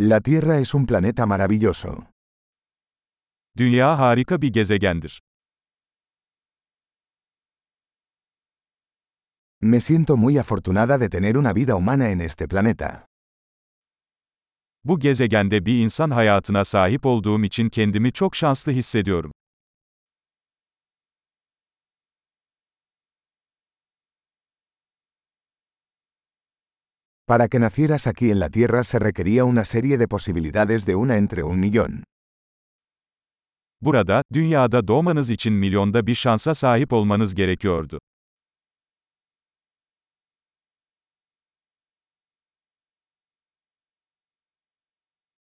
La Tierra es un planeta maravilloso. Dünya harika bir gezegendir. Me siento muy afortunada de tener una vida humana en este planeta. Bu gezegende bir insan hayatına sahip olduğum için kendimi çok şanslı hissediyorum. Para que nacieras aquí en la Tierra se requería una serie de posibilidades de una entre un millón. Burada, dünyada doğmanız için milyonda bir şansa sahip olmanız gerekiyordu.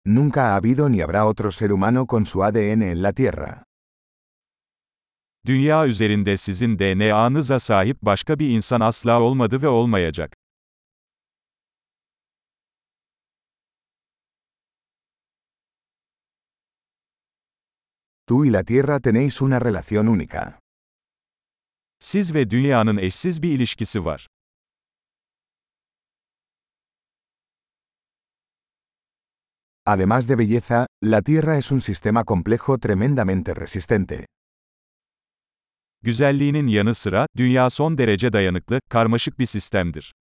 Nunca ha habido ni habrá otro ser humano con su ADN en la Tierra. Dünya üzerinde sizin DNA'nıza sahip başka bir insan asla olmadı ve olmayacak. Tú y la Tierra tenéis una relación única. Siz ve dünyanın eşsiz bir ilişkisi var. Además de belleza, la Tierra es un sistema complejo tremendamente resistente. Güzelliğinin yanı sıra, dünya son derece dayanıklı, karmaşık bir sistemdir.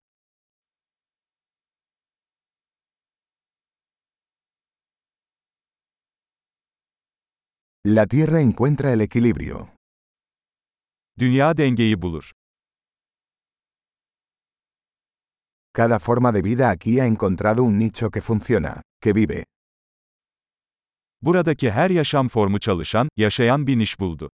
La Tierra encuentra el equilibrio. Dünya dengeyi bulur. Cada forma de vida aquí ha encontrado un nicho que funciona, que vive. Buradaki her yaşam formu çalışan, yaşayan bir niş buldu.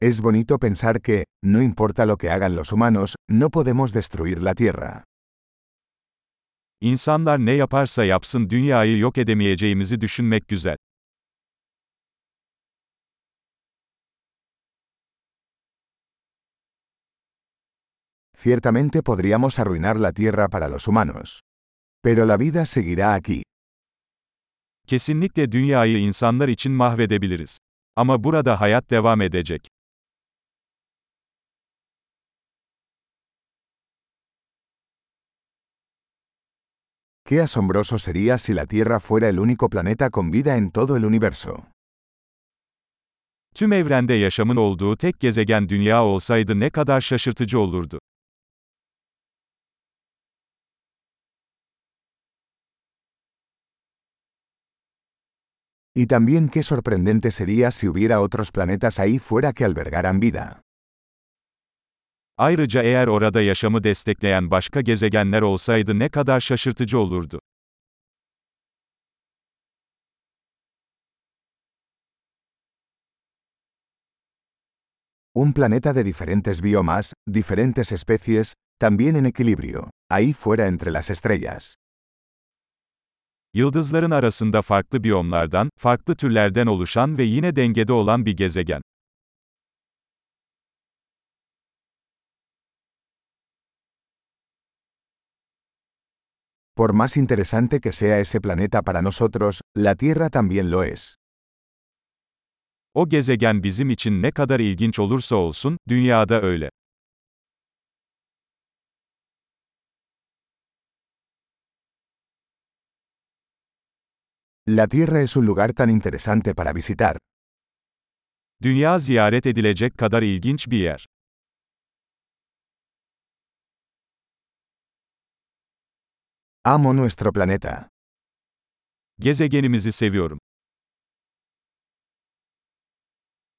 Es bonito pensar que, no importa lo que hagan los humanos, no podemos destruir la Tierra. İnsanlar ne yaparsa yapsın dünyayı yok edemeyeceğimizi düşünmek güzel. Ciertamente podríamos arruinar la Tierra para los humanos. Pero la vida seguirá aquí. Kesinlikle dünyayı insanlar için mahvedebiliriz. Ama burada hayat devam edecek. Qué asombroso sería si la Tierra fuera el único planeta con vida en todo el universo. Tüm evrende yaşamın olduğu tek gezegen dünya olsaydı ne kadar şaşırtıcı olurdu. Y también qué sorprendente sería si hubiera otros planetas ahí fuera que albergaran vida. Ayrıca eğer orada yaşamı destekleyen başka gezegenler olsaydı ne kadar şaşırtıcı olurdu. Un planeta de diferentes biomas, diferentes especies, también en equilibrio, ahí fuera entre las estrellas. Yıldızların arasında farklı biyomlardan, farklı türlerden oluşan ve yine dengede olan bir gezegen. Por más interesante que sea ese planeta para nosotros, la Tierra también lo es. O gezegen bizim için ne kadar ilginç olursa olsun, dünyada öyle. La Tierra es un lugar tan interesante para visitar. Dünya ziyaret edilecek kadar ilginç bir yer. Amo nuestro planeta. Gezegenimizi seviyorum.